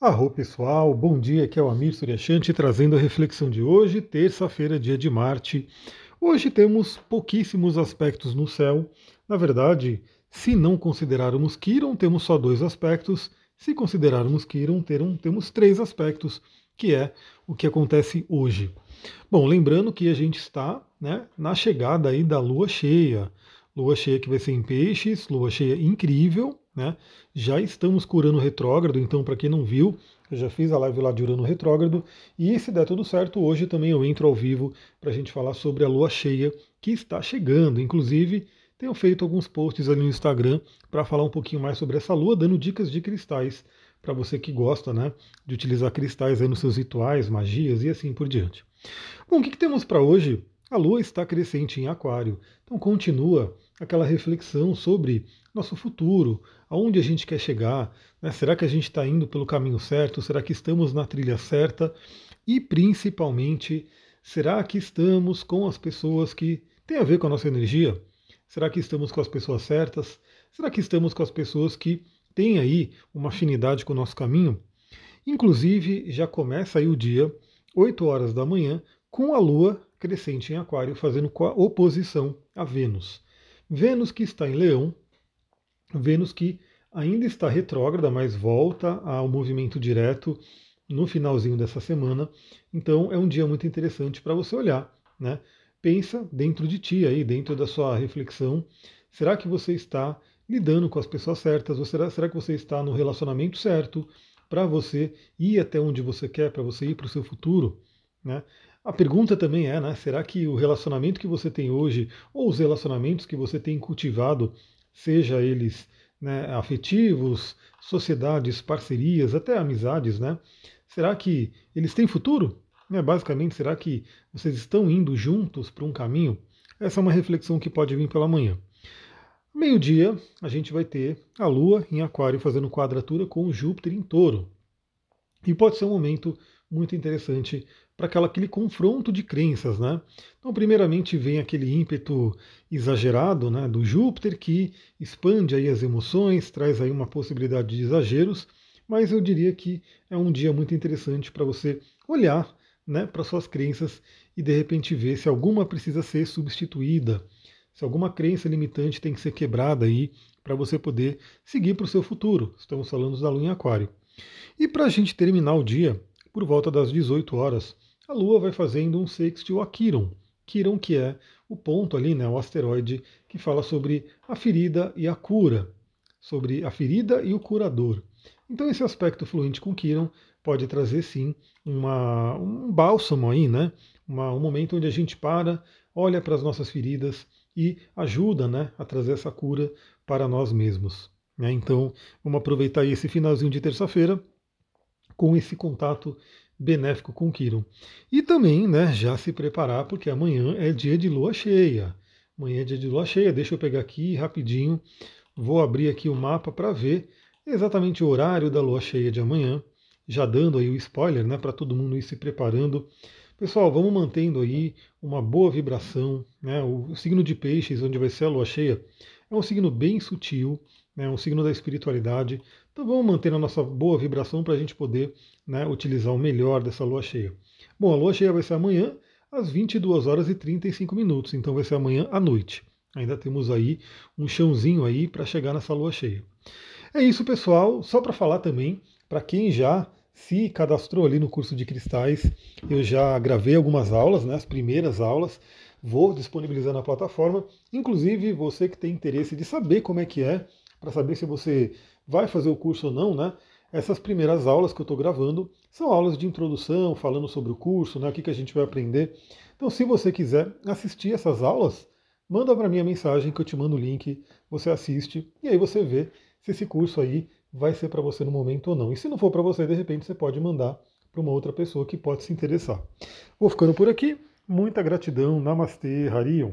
Arro pessoal, bom dia, aqui é o Amir Suryashanti trazendo a reflexão de hoje, terça-feira, dia de Marte. Hoje temos pouquíssimos aspectos no céu. Na verdade, se não considerarmos Quiron, temos só dois aspectos. Se considerarmos Quiron, temos três aspectos, que é o que acontece hoje. Bom, lembrando que a gente está né, na chegada aí da lua cheia. Lua cheia que vai ser em peixes, lua cheia incrível, né? Já estamos com Urano retrógrado, então para quem não viu, eu já fiz a live lá de Urano retrógrado e se der tudo certo, hoje também eu entro ao vivo para a gente falar sobre a lua cheia que está chegando. Inclusive, tenho feito alguns posts ali no Instagram para falar um pouquinho mais sobre essa lua, dando dicas de cristais para você que gosta né, de utilizar cristais aí nos seus rituais, magias e assim por diante. Bom, o que, que temos para hoje? A lua está crescente em Aquário, então continua aquela reflexão sobre nosso futuro, aonde a gente quer chegar, né? será que a gente está indo pelo caminho certo, será que estamos na trilha certa e principalmente, será que estamos com as pessoas que têm a ver com a nossa energia? Será que estamos com as pessoas certas? Será que estamos com as pessoas que têm aí uma afinidade com o nosso caminho? Inclusive, já começa aí o dia, 8 horas da manhã, com a Lua crescente em Aquário, fazendo oposição a Vênus. Vênus que está em Leão, Vênus que ainda está retrógrada, mas volta ao movimento direto no finalzinho dessa semana. Então é um dia muito interessante para você olhar, né? Pensa dentro de ti aí, dentro da sua reflexão. Será que você está lidando com as pessoas certas? Ou será, será que você está no relacionamento certo para você ir até onde você quer, para você ir para o seu futuro? Né? A pergunta também é, né, será que o relacionamento que você tem hoje, ou os relacionamentos que você tem cultivado, seja eles né, afetivos, sociedades, parcerias, até amizades, né? Será que eles têm futuro? Né, basicamente, será que vocês estão indo juntos para um caminho? Essa é uma reflexão que pode vir pela manhã. Meio-dia, a gente vai ter a Lua em Aquário fazendo quadratura com Júpiter em Touro. E pode ser um momento muito interessante para aquele confronto de crenças, né? Então, primeiramente vem aquele ímpeto exagerado, né, do Júpiter que expande aí as emoções, traz aí uma possibilidade de exageros, mas eu diria que é um dia muito interessante para você olhar, né, para suas crenças e de repente ver se alguma precisa ser substituída, se alguma crença limitante tem que ser quebrada aí para você poder seguir para o seu futuro. Estamos falando da Lua em Aquário. E para a gente terminar o dia, por volta das 18 horas, a Lua vai fazendo um sextil a Quiron. Quiron que é o ponto ali, né, o asteroide que fala sobre a ferida e a cura, sobre a ferida e o curador. Então esse aspecto fluente com Quiron pode trazer sim uma, um bálsamo aí, né? Uma, um momento onde a gente para, olha para as nossas feridas e ajuda né, a trazer essa cura para nós mesmos. Né? Então vamos aproveitar esse finalzinho de terça-feira com esse contato benéfico com Quiron. E também né, já se preparar, porque amanhã é dia de lua cheia. Amanhã é dia de lua cheia. Deixa eu pegar aqui rapidinho. Vou abrir aqui o mapa para ver exatamente o horário da lua cheia de amanhã. Já dando aí o spoiler né, para todo mundo ir se preparando. Pessoal, vamos mantendo aí uma boa vibração. Né? O signo de peixes, onde vai ser a lua cheia, é um signo bem sutil, né? um signo da espiritualidade. Então vamos manter a nossa boa vibração para a gente poder né, utilizar o melhor dessa lua cheia. Bom, a lua cheia vai ser amanhã às 22 horas e 35 minutos, então vai ser amanhã à noite. Ainda temos aí um chãozinho aí para chegar nessa lua cheia. É isso, pessoal. Só para falar também, para quem já se cadastrou ali no curso de cristais, eu já gravei algumas aulas, né, as primeiras aulas, vou disponibilizar na plataforma. Inclusive, você que tem interesse de saber como é que é, para saber se você vai fazer o curso ou não, né? Essas primeiras aulas que eu estou gravando são aulas de introdução, falando sobre o curso, né, o que, que a gente vai aprender. Então, se você quiser assistir essas aulas, manda para mim a mensagem que eu te mando o link, você assiste e aí você vê se esse curso aí vai ser para você no momento ou não. E se não for para você, de repente você pode mandar para uma outra pessoa que pode se interessar. Vou ficando por aqui. Muita gratidão. Namastê, Harion.